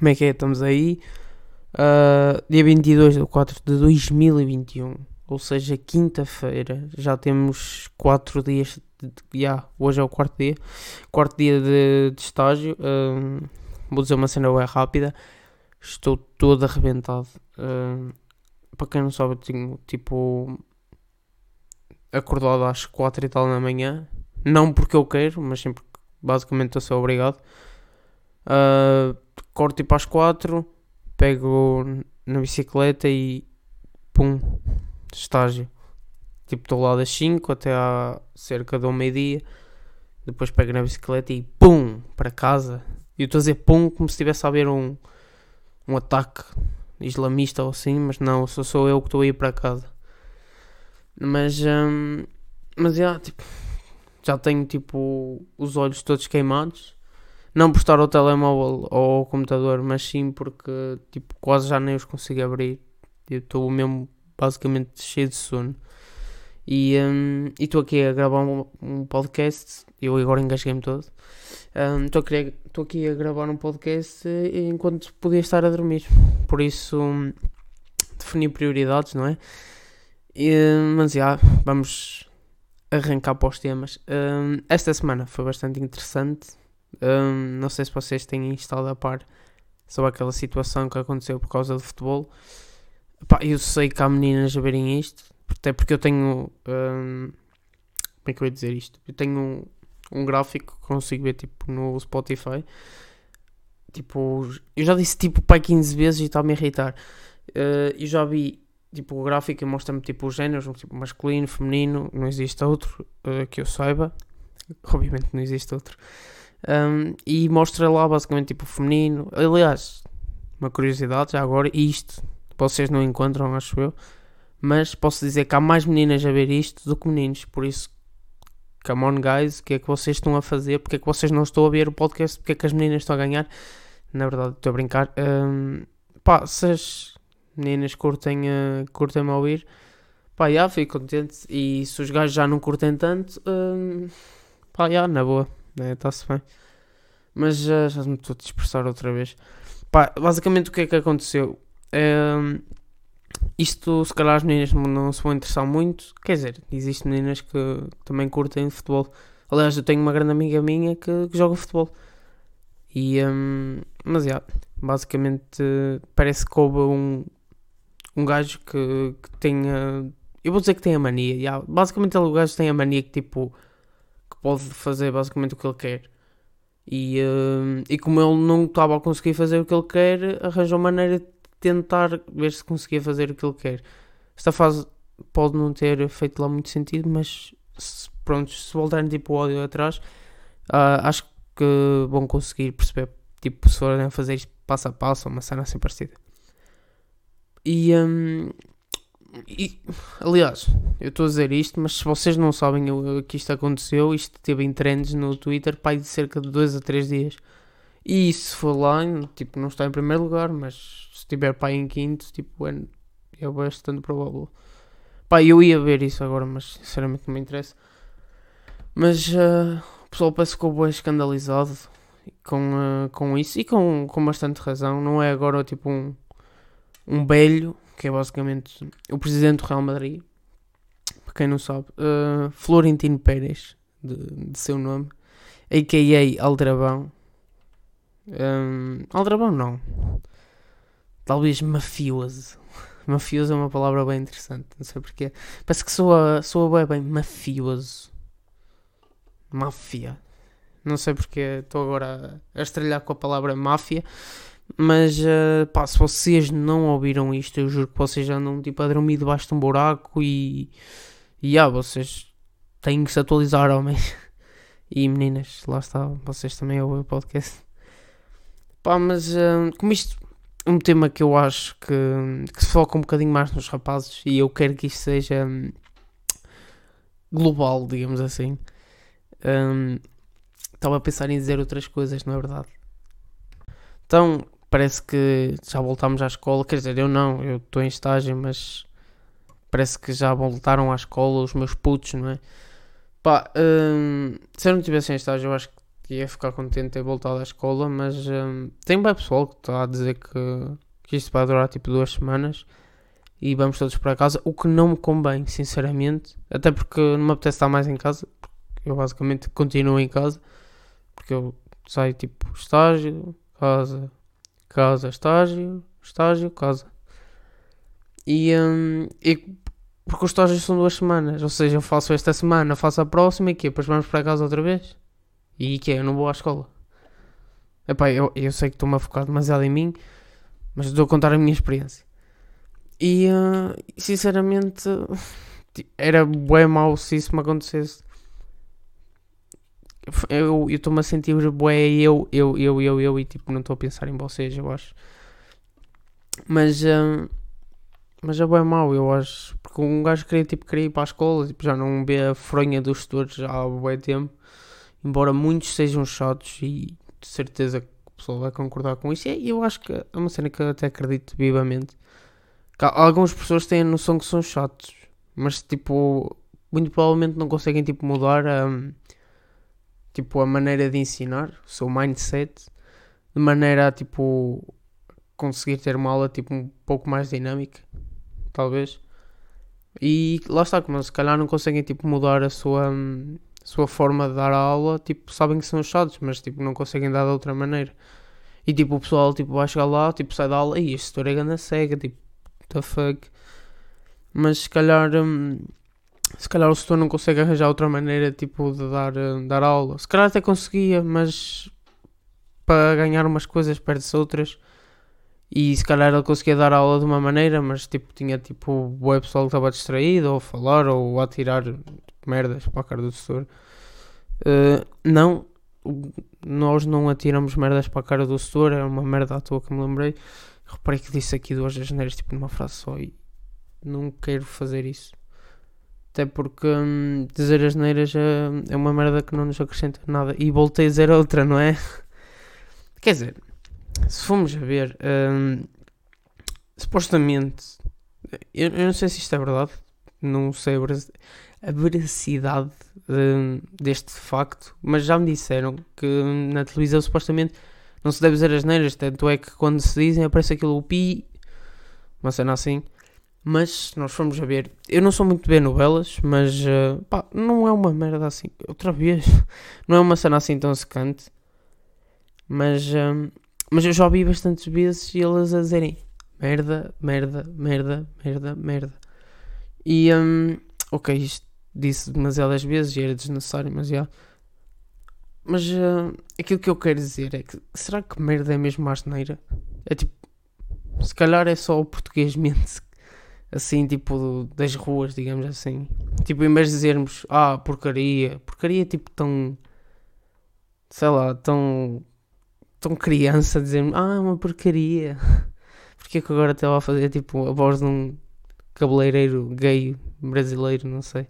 Como é que é? Estamos aí. Uh, dia 22 de 4 de 2021. Ou seja, quinta-feira. Já temos 4 dias. De, yeah, hoje é o quarto dia. Quarto dia de, de estágio. Uh, vou dizer uma cena bem rápida. Estou todo arrebentado. Uh, para quem não sabe, eu tenho tipo. Acordado às 4 e tal da manhã. Não porque eu quero, mas sempre basicamente estou a ser obrigado. Uh, corto tipo às 4, pego na bicicleta e pum, estágio. Tipo, estou lá das 5 até à cerca do meio-dia. Depois pego na bicicleta e pum, para casa. E eu estou a dizer pum como se estivesse a haver um, um ataque islamista ou assim, mas não, sou, sou eu que estou a ir para casa. Mas, um, mas já, tipo, já tenho tipo os olhos todos queimados. Não por estar ao telemóvel ou ao computador, mas sim porque tipo, quase já nem os consigo abrir. Eu estou mesmo basicamente cheio de sono. E um, estou aqui a gravar um, um, podcast. Eu agora engasguei-me todo. Estou um, aqui a gravar um podcast enquanto podia estar a dormir. Por isso, um, definir prioridades, não é? E, mas já, vamos arrancar para os temas. Um, esta semana foi bastante interessante. Um, não sei se vocês têm estado a par sobre aquela situação que aconteceu por causa do futebol. Pá, eu sei que há meninas a verem isto, até porque eu tenho. Um, como é que eu ia dizer isto? Eu tenho um, um gráfico que consigo ver tipo no Spotify. Tipo, eu já disse tipo pai 15 vezes e está-me a irritar. Uh, eu já vi tipo o gráfico mostra-me tipo os géneros, tipo masculino, feminino, não existe outro uh, que eu saiba. Obviamente não existe outro. Um, e mostra lá basicamente tipo feminino. Aliás, uma curiosidade já agora, isto vocês não encontram, acho eu. Mas posso dizer que há mais meninas a ver isto do que meninos, por isso come on guys, o que é que vocês estão a fazer? Porque é que vocês não estão a ver o podcast? Porque é que as meninas estão a ganhar? Na verdade, estou a brincar. Um, pá, se as meninas curtem, uh, curtem-me a ouvir, pá, já fico contente. E se os gajos já não curtem tanto, um, pá, já, na boa né? Está-se bem. Mas já, já me estou a dispersar outra vez. Pá, basicamente o que é que aconteceu? É, isto, se calhar, as meninas não se vão interessar muito. Quer dizer, existem meninas que também curtem futebol. Aliás, eu tenho uma grande amiga minha que, que joga futebol. E, um, mas, já, basicamente, parece que houve um, um gajo que, que tenha. Eu vou dizer que tem a mania. Já, basicamente, o gajo tem a mania que, tipo, pode fazer basicamente o que ele quer. E, uh, e como ele não estava a conseguir fazer o que ele quer, arranjou maneira de tentar ver se conseguia fazer o que ele quer. Esta fase pode não ter feito lá muito sentido, mas se, pronto, se voltarem tipo o áudio atrás, uh, acho que vão conseguir perceber, tipo, se forem fazer isto passo a passo, uma cena assim parecida. E, um, e, aliás, eu estou a dizer isto, mas se vocês não sabem o que isto aconteceu, isto teve em trends no Twitter, pai de cerca de 2 a 3 dias. E se for lá, tipo, não está em primeiro lugar, mas se estiver pai em quinto, tipo, é, é bastante provável. Pá, eu ia ver isso agora, mas sinceramente não me interessa. Mas uh, o pessoal parece que ficou bem escandalizado com, uh, com isso e com, com bastante razão. Não é agora tipo um, um velho que é basicamente o presidente do Real Madrid, para quem não sabe, uh, Florentino Pérez, de, de, seu nome, a.k.a. Aldrabão. Um, Aldrabão não. Talvez mafioso. Mafioso é uma palavra bem interessante, não sei porquê. Parece que soa, soa bem, bem mafioso. Máfia. Não sei porque estou agora a, a estrelhar com a palavra máfia. Mas uh, pá, se vocês não ouviram isto, eu juro que vocês andam tipo a dormir debaixo de um buraco e. E ah, vocês têm que se atualizar, homem. E meninas, lá está, vocês também ouvem o podcast. Pá, mas uh, como isto é um tema que eu acho que, que se foca um bocadinho mais nos rapazes e eu quero que isto seja um, global, digamos assim. Um, estava a pensar em dizer outras coisas, não é verdade? Então, parece que já voltámos à escola. Quer dizer, eu não, eu estou em estágio, mas parece que já voltaram à escola os meus putos, não é? Pá, hum, se eu não estivesse em estágio, eu acho que ia ficar contente de ter voltado à escola, mas um, tem bem pessoal que está a dizer que, que isto vai durar tipo duas semanas e vamos todos para casa, o que não me convém, sinceramente, até porque não me apetece estar mais em casa, eu basicamente continuo em casa, porque eu saio tipo estágio, casa, casa, estágio, estágio, casa. E, um, e porque os estágios são duas semanas, ou seja, eu faço esta semana, faço a próxima e que depois vamos para casa outra vez. E que eu não vou à escola. Epá, eu, eu sei que estou-me a focar demasiado em mim, mas estou a contar a minha experiência. E uh, sinceramente era bem mau se isso me acontecesse. Eu estou-me a sentir bué eu, eu, eu, eu, eu, e tipo, não estou a pensar em vocês, eu acho. Mas, uh, mas é bem mau, eu acho. Porque um gajo queria, tipo, queria ir para a escola, tipo, já não vê a fronha dos já há bué tempo. Embora muitos sejam chatos e de certeza que o pessoal vai concordar com isso. E eu acho que é uma cena que eu até acredito vivamente algumas pessoas têm a noção que são chatos, mas tipo, muito provavelmente não conseguem tipo mudar a, tipo, a maneira de ensinar, o seu mindset, de maneira a tipo conseguir ter uma aula tipo um pouco mais dinâmica, talvez. E lá está, como se calhar não conseguem tipo mudar a sua, a sua forma de dar a aula, tipo, sabem que são chatos, mas tipo não conseguem dar de outra maneira. E tipo, o pessoal tipo, vai chegar lá, tipo, sai da aula e este setor é cega, tipo, the fuck. Mas se calhar. Hum, se calhar o setor não consegue arranjar outra maneira tipo de dar, uh, dar aula. Se calhar até conseguia, mas para ganhar umas coisas perde-se outras. E se calhar ele conseguia dar aula de uma maneira, mas tipo tinha tipo o pessoal que estava distraído, ou a falar, ou a tirar merdas para a cara do setor. Uh, não, nós não atiramos merdas para a cara do setor, é uma merda à toa que me lembrei. Reparei que disse aqui duas asneiras tipo numa frase só e não quero fazer isso. Até porque hum, dizer asneiras é, é uma merda que não nos acrescenta nada. E voltei a dizer outra, não é? Quer dizer, se formos a ver, hum, supostamente, eu, eu, não sei se isto é verdade, não sei a veracidade hum, deste facto, mas já me disseram que na televisão supostamente não se deve dizer as neiras, tanto é que quando se dizem aparece aquilo o pi, uma cena assim. Mas se nós formos a ver, eu não sou muito bem novelas, mas uh, pá, não é uma merda assim. Outra vez, não é uma cena assim tão secante. Mas, uh, mas eu já ouvi bastantes vezes elas a dizerem merda, merda, merda, merda, merda. E um, ok, isto disse demasiadas vezes e era desnecessário, mas já. Mas uh, aquilo que eu quero dizer é que será que merda é mesmo asneira? É tipo, se calhar é só o português mente assim, tipo, das ruas, digamos assim. Tipo, em vez de dizermos, ah, porcaria, porcaria tipo tão, sei lá, tão, tão criança, dizermos, ah, é uma porcaria. Porque é que agora estava a fazer tipo a voz de um cabeleireiro gay brasileiro, não sei.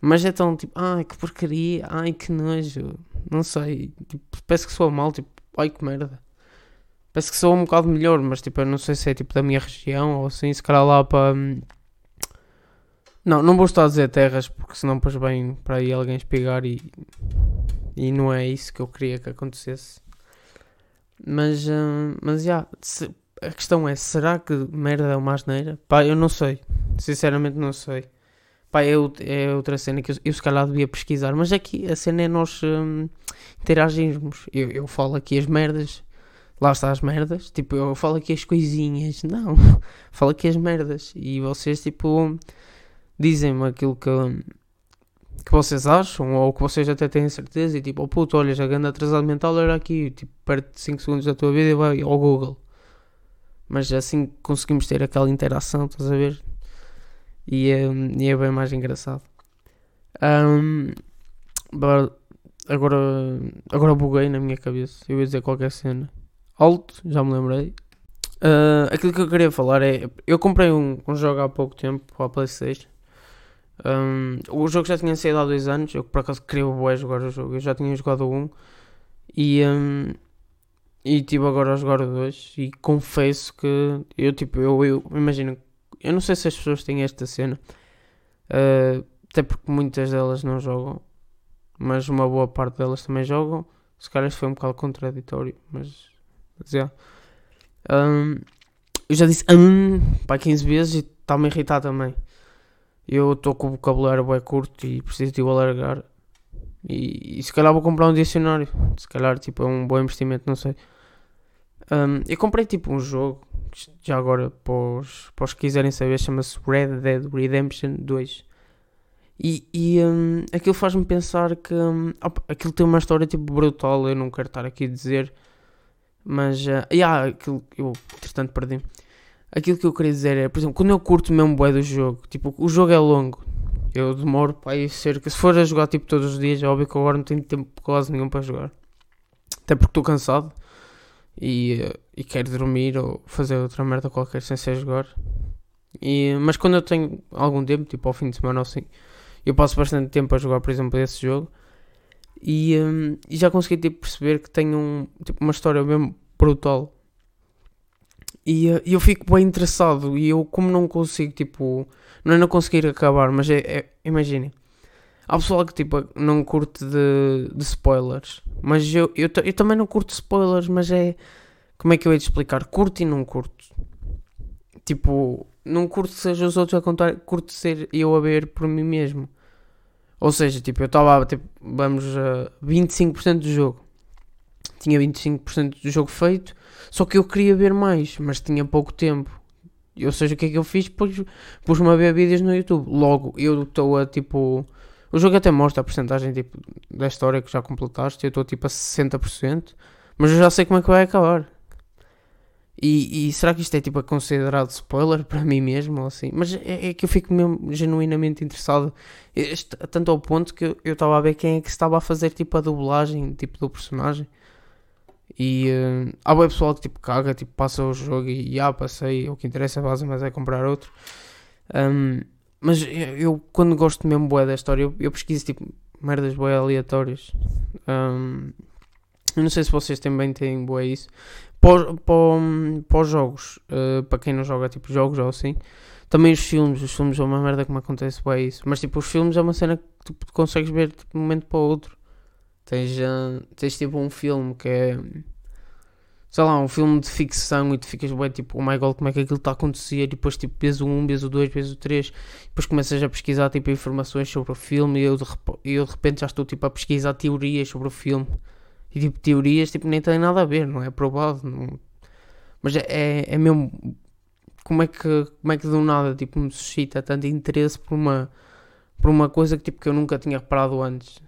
Mas é tão tipo, ai que porcaria, ai que nojo, não sei, tipo, parece que sou mal, tipo, ai que merda. Parece que sou um bocado melhor, mas tipo, eu não sei se é tipo da minha região ou assim, se calhar lá para. Hum, não, não vou estar a dizer terras, porque senão depois vem para aí alguém espigar e. E não é isso que eu queria que acontecesse. Mas, uh, mas já, yeah, a questão é: será que merda é uma asneira? Pá, eu não sei. Sinceramente, não sei. Pá, é, é outra cena que eu, eu, se calhar devia pesquisar, mas aqui a cena é nós hum, interagirmos. Eu, eu falo aqui as merdas, lá está as merdas, tipo, eu falo aqui as coisinhas, não, falo aqui as merdas e vocês, tipo, dizem-me aquilo que, que vocês acham ou que vocês até têm certeza e tipo, oh puto, olha, já grande atrasado mental era aqui, tipo, perto de 5 segundos da tua vida e vai ao Google. Mas assim conseguimos ter aquela interação, estás a ver? e é, e é bem mais engraçado. Um, agora, agora buguei na minha cabeça. Eu ia dizer qualquer cena. Alto, já me lembrei. Uh, aquilo que eu queria falar é. Eu comprei um, um jogo há pouco tempo para a PlayStation. Um, o jogo já tinha saído há dois anos. Eu por acaso queria o jogar o jogo. Eu já tinha jogado um. E, um, e tive agora a jogar o 2. E confesso que eu, tipo, eu, eu imagino eu não sei se as pessoas têm esta cena, uh, até porque muitas delas não jogam, mas uma boa parte delas também jogam. Se calhar isso foi um bocado contraditório, mas. Mas já. Um, eu já disse um para 15 vezes e está-me a irritar também. Eu estou com o vocabulário bem curto e preciso de o alargar. E, e, se calhar vou comprar um dicionário. Se calhar tipo, é um bom investimento, não sei. Um, eu comprei tipo um jogo, já agora para os, para os que quiserem saber, chama-se Red Dead Redemption 2. E, e um, aquilo faz-me pensar que um, opa, aquilo tem uma história tipo brutal. Eu não quero estar aqui a dizer, mas uh, yeah, aquilo eu entretanto perdi. Aquilo que eu queria dizer é, por exemplo, quando eu curto mesmo bué do jogo, tipo, o jogo é longo, eu demoro para ir cerca. Se for a jogar tipo todos os dias, é óbvio que agora não tenho tempo quase nenhum para jogar. Até porque estou cansado e, uh, e quero dormir ou fazer outra merda qualquer sem ser jogar. E, mas quando eu tenho algum tempo, tipo ao fim de semana ou assim, eu passo bastante tempo a jogar, por exemplo, esse jogo. E, um, e já consegui tipo, perceber que tem um, tipo, uma história mesmo brutal. E uh, eu fico bem interessado. E eu, como não consigo, tipo, não é não conseguir acabar, mas é, é imaginem. Há pessoal que tipo não curte de, de spoilers, mas eu, eu, eu também não curto spoilers, mas é. Como é que eu ia te explicar? Curto e não curto. Tipo, não curto seja os outros a contar, curto ser eu a ver por mim mesmo. Ou seja, tipo, eu estava, tipo, vamos a 25% do jogo. Tinha 25% do jogo feito, só que eu queria ver mais, mas tinha pouco tempo. Ou seja, o que é que eu fiz? Pus, pus-me a ver vídeos no YouTube. Logo, eu estou a, tipo... O jogo até mostra a porcentagem, tipo, da história que já completaste. Eu estou, tipo, a 60%. Mas eu já sei como é que vai acabar. E, e, será que isto é tipo considerado spoiler para mim mesmo ou assim? Mas é, é que eu fico mesmo genuinamente interessado, este, tanto ao ponto que eu estava a ver quem é que estava a fazer tipo a dublagem tipo do personagem. E uh, há o pessoal que tipo caga, tipo passa o jogo e ah, passei, o que interessa é base, mas é comprar outro. Um, mas eu, eu, quando gosto mesmo boé da história, eu, eu pesquiso tipo merdas boé aleatórias. Um, eu não sei se vocês também têm boé isso, para, os jogos, uh, para quem não joga tipo jogos ou assim, também os filmes, os filmes é uma merda como acontece bem isso, mas tipo os filmes é uma cena que tu consegues ver tipo, de um momento para o outro. Tens, uh, tens tipo um filme que é sei lá, um filme de ficção e tu ficas bem tipo, oh my god, como é que aquilo está a acontecer? E depois tipo, vês o 1, vês o 2, vês o 3, depois começas a pesquisar tipo informações sobre o filme e eu de, eu de repente já estou tipo a pesquisar teorias sobre o filme. E tipo, teorias tipo, nem têm nada a ver, não é provado. Não... Mas é, é, é mesmo. Como é, que, como é que do nada tipo, me suscita tanto interesse por uma, por uma coisa que, tipo, que eu nunca tinha reparado antes?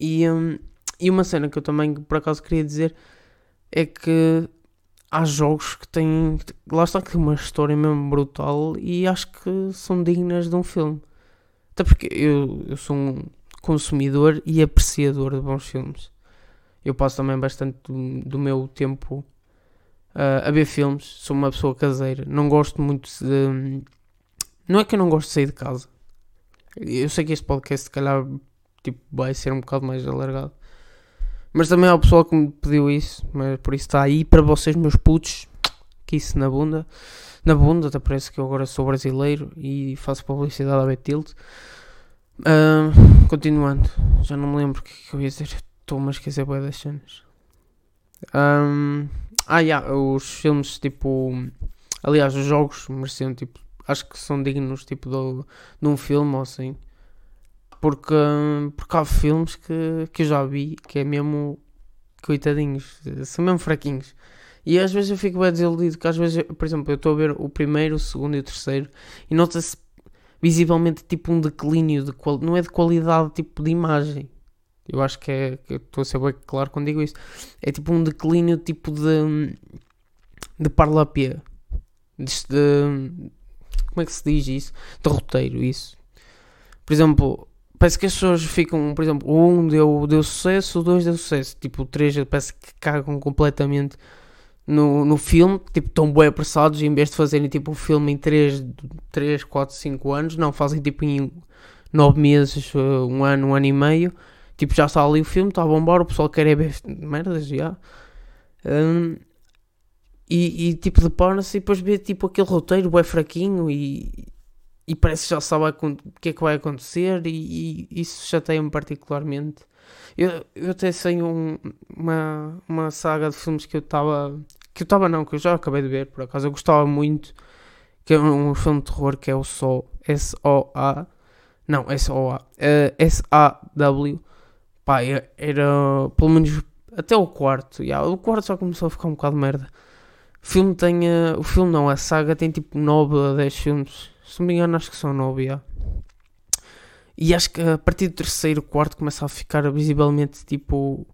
E, um, e uma cena que eu também por acaso queria dizer é que há jogos que têm. Lá está que uma história mesmo brutal e acho que são dignas de um filme. Até porque eu, eu sou um consumidor e apreciador de bons filmes eu passo também bastante do, do meu tempo uh, a ver filmes. Sou uma pessoa caseira. Não gosto muito de. Não é que eu não gosto de sair de casa. Eu sei que este podcast, se calhar, tipo, vai ser um bocado mais alargado. Mas também há o pessoal que me pediu isso. Mas por isso está aí para vocês, meus putos. Que isso na bunda. Na bunda, até parece que eu agora sou brasileiro e faço publicidade a Betilt. Uh, continuando, já não me lembro o que, é que eu ia dizer. Estou-me a esquecer bem das cenas. Um, ah, yeah, os filmes, tipo. Aliás, os jogos mereciam, tipo. Acho que são dignos, tipo, de, de um filme ou assim. Porque, porque há filmes que, que eu já vi que é mesmo. Coitadinhos. São mesmo fraquinhos. E às vezes eu fico bem desiludido. Que às vezes, por exemplo, eu estou a ver o primeiro, o segundo e o terceiro. E nota-se visivelmente, tipo, um declínio de qualidade. Não é de qualidade, tipo, de imagem eu acho que é. Estou a ser bem claro quando digo isso. É tipo um declínio tipo de. de parlapia. De, de, como é que se diz isso? De roteiro, isso. Por exemplo, parece que as pessoas ficam. Por exemplo, o 1 deu, deu sucesso, o 2 deu sucesso. Tipo, o 3 parece que cagam completamente no, no filme. Tipo, estão bem apressados e em vez de fazerem tipo um filme em 3, 3 4, 5 anos, não, fazem tipo em 9 meses, um ano, um ano e meio Tipo, já está ali o filme, está a bombar, o pessoal quer é ver merdas, já. Um, e, e, tipo, depara-se e depois vê tipo aquele roteiro é fraquinho e, e parece que já sabe o que é que vai acontecer e, e isso chateia-me particularmente. Eu, eu até sei um, uma, uma saga de filmes que eu estava. Que eu estava não, que eu já acabei de ver, por acaso. Eu gostava muito. Que é um, filme de terror que é o Sol. S-O-A. Não, S-O-A. Uh, S-A-W. Pá, era. Pelo menos até o quarto. Yeah, o quarto só começou a ficar um bocado de merda. O filme tem. O filme não, a saga tem tipo 9 a 10 filmes. Se não me engano, acho que são 9, yeah. E acho que a partir do terceiro, quarto começa a ficar visivelmente tipo.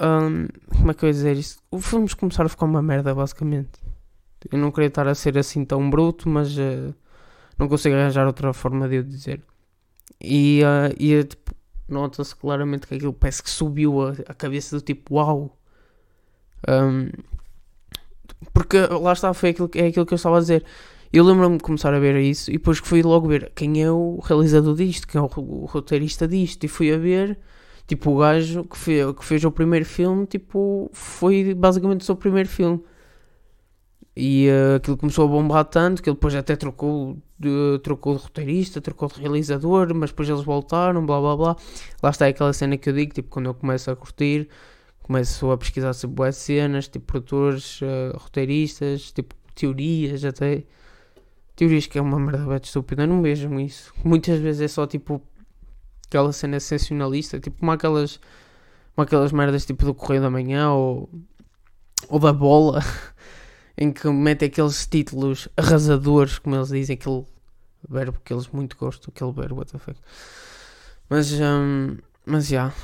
Um, como é que eu ia dizer isso? Os filmes começaram a ficar uma merda, basicamente. Eu não queria estar a ser assim tão bruto, mas uh, não consigo arranjar outra forma de eu dizer. E, uh, e tipo, nota-se claramente que aquilo parece que subiu a, a cabeça do tipo, uau. Um, porque lá está, foi aquilo, é aquilo que eu estava a dizer. Eu lembro-me de começar a ver isso e depois fui logo ver quem é o realizador disto, quem é o, o roteirista disto. E fui a ver, tipo, o gajo que, fez, que fez o primeiro filme, tipo, foi basicamente o seu primeiro filme. E uh, aquilo começou a bombar tanto que ele depois até trocou de, trocou de roteirista, trocou de realizador, mas depois eles voltaram, blá blá blá. Lá está aquela cena que eu digo, tipo, quando eu começo a curtir, começo a pesquisar sobre boas cenas, tipo, produtores, uh, roteiristas, tipo, teorias até teorias que é uma merda bem estúpida, não vejam isso. Muitas vezes é só tipo aquela cena sensacionalista, tipo como aquelas, como aquelas merdas tipo do Correio da Manhã ou, ou da Bola, em que metem aqueles títulos arrasadores, como eles dizem, aquele verbo que eles muito gostam, aquele verbo, what the fuck. Mas, um, mas já, yeah,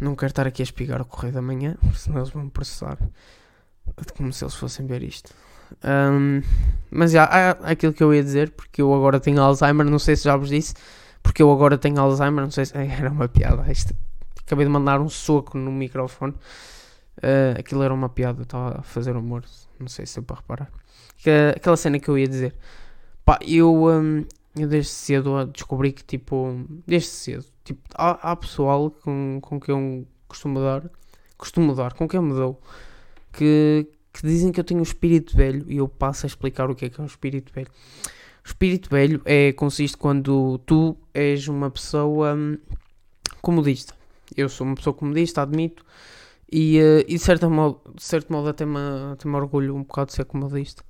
não quero estar aqui a espigar o Correio da Manhã, senão eles vão processar. Como se eles fossem ver isto. Um, mas já, é aquilo que eu ia dizer, porque eu agora tenho Alzheimer, não sei se já vos disse, porque eu agora tenho Alzheimer, não sei se. Era uma piada. Isto, acabei de mandar um soco no microfone. Uh, aquilo era uma piada, estava a fazer humor, não sei se é para reparar. Que, aquela cena que eu ia dizer, pá, eu, um, eu desde cedo descobri que, tipo, desde cedo, tipo, há, há pessoal com, com quem eu costumo dar, costumo dar, com quem eu me dou, que, que dizem que eu tenho um espírito velho e eu passo a explicar o que é que é um espírito velho. O espírito velho é, consiste quando tu és uma pessoa hum, comodista. Eu sou uma pessoa comodista, admito, e, uh, e de, certo modo, de certo modo até me, até me orgulho um bocado de ser comodista.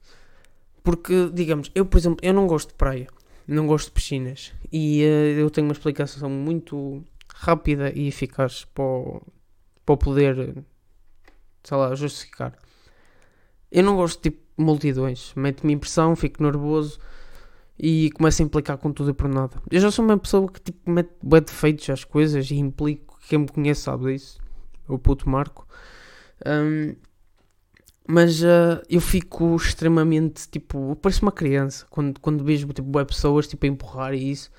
Porque, digamos, eu, por exemplo, eu não gosto de praia, não gosto de piscinas, e uh, eu tenho uma explicação muito rápida e eficaz para, para poder, sei lá, justificar. Eu não gosto de tipo multidões. Mete-me impressão, fico nervoso e começo a implicar com tudo e por nada. Eu já sou uma pessoa que tipo, mete bem defeitos às coisas e implico. Quem me conhece sabe disso. O puto Marco. Um, mas uh, eu fico extremamente tipo. Pareço uma criança quando, quando vejo tipo, pessoas tipo, a empurrar e isso.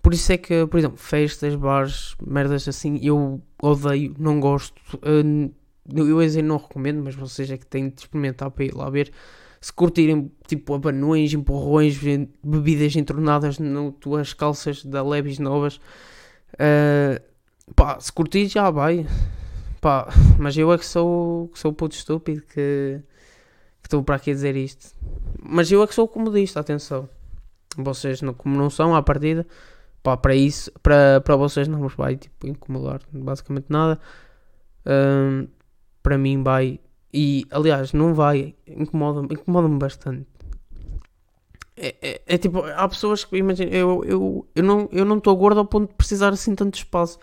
Por isso é que, por exemplo, festas, bares, merdas assim, eu odeio, não gosto. Uh, eu ia não recomendo, mas vocês é que têm de experimentar para ir lá ver. Se curtirem tipo abanões, empurrões, bebidas entornadas nas tuas calças da Levis novas, uh, pá, se curtir já vai. Pá, mas eu é que sou, que sou puto estúpido que estou para aqui a dizer isto. Mas eu é que sou comodista, atenção. Vocês, não, como não são, à partida, pá, para isso, para, para vocês não vai tipo, incomodar basicamente nada. Uh, para mim vai. E aliás, não vai, incomoda-me incomoda bastante. É, é, é, tipo, há pessoas que imagina, eu, eu, eu não eu não estou gordo ao ponto de precisar assim tanto espaço,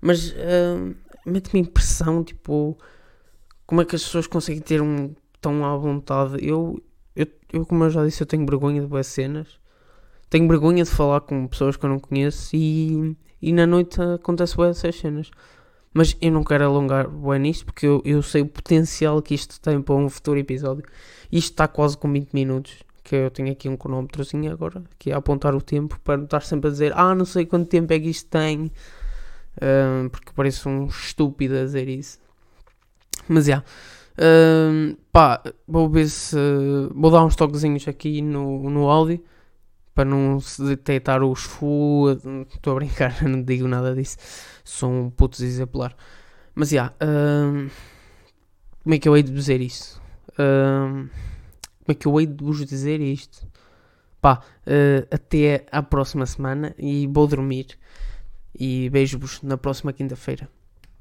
mas uh, mete-me impressão, tipo, como é que as pessoas conseguem ter um tão à vontade. Eu, eu, eu como eu já disse, eu tenho vergonha de boas cenas, tenho vergonha de falar com pessoas que eu não conheço e, e na noite acontece boas essas cenas. Mas eu não quero alongar bem nisto porque eu, eu sei o potencial que isto tem para um futuro episódio. Isto está quase com 20 minutos. Que eu tenho aqui um cronómetrozinho agora, que é apontar o tempo para não estar sempre a dizer Ah, não sei quanto tempo é que isto tem. Um, porque parece um estúpido a dizer isso. Mas já. Yeah. Um, pá, vou ver se. Vou dar uns toquezinhos aqui no, no áudio para não se detectar os full. Estou a brincar, não digo nada disso. Sou um puto exemplar. Mas já, yeah, como é que eu hei de dizer isso? como é que eu hei de vos dizer isto? Pá, uh, até à próxima semana e vou dormir. E beijo-vos na próxima quinta-feira.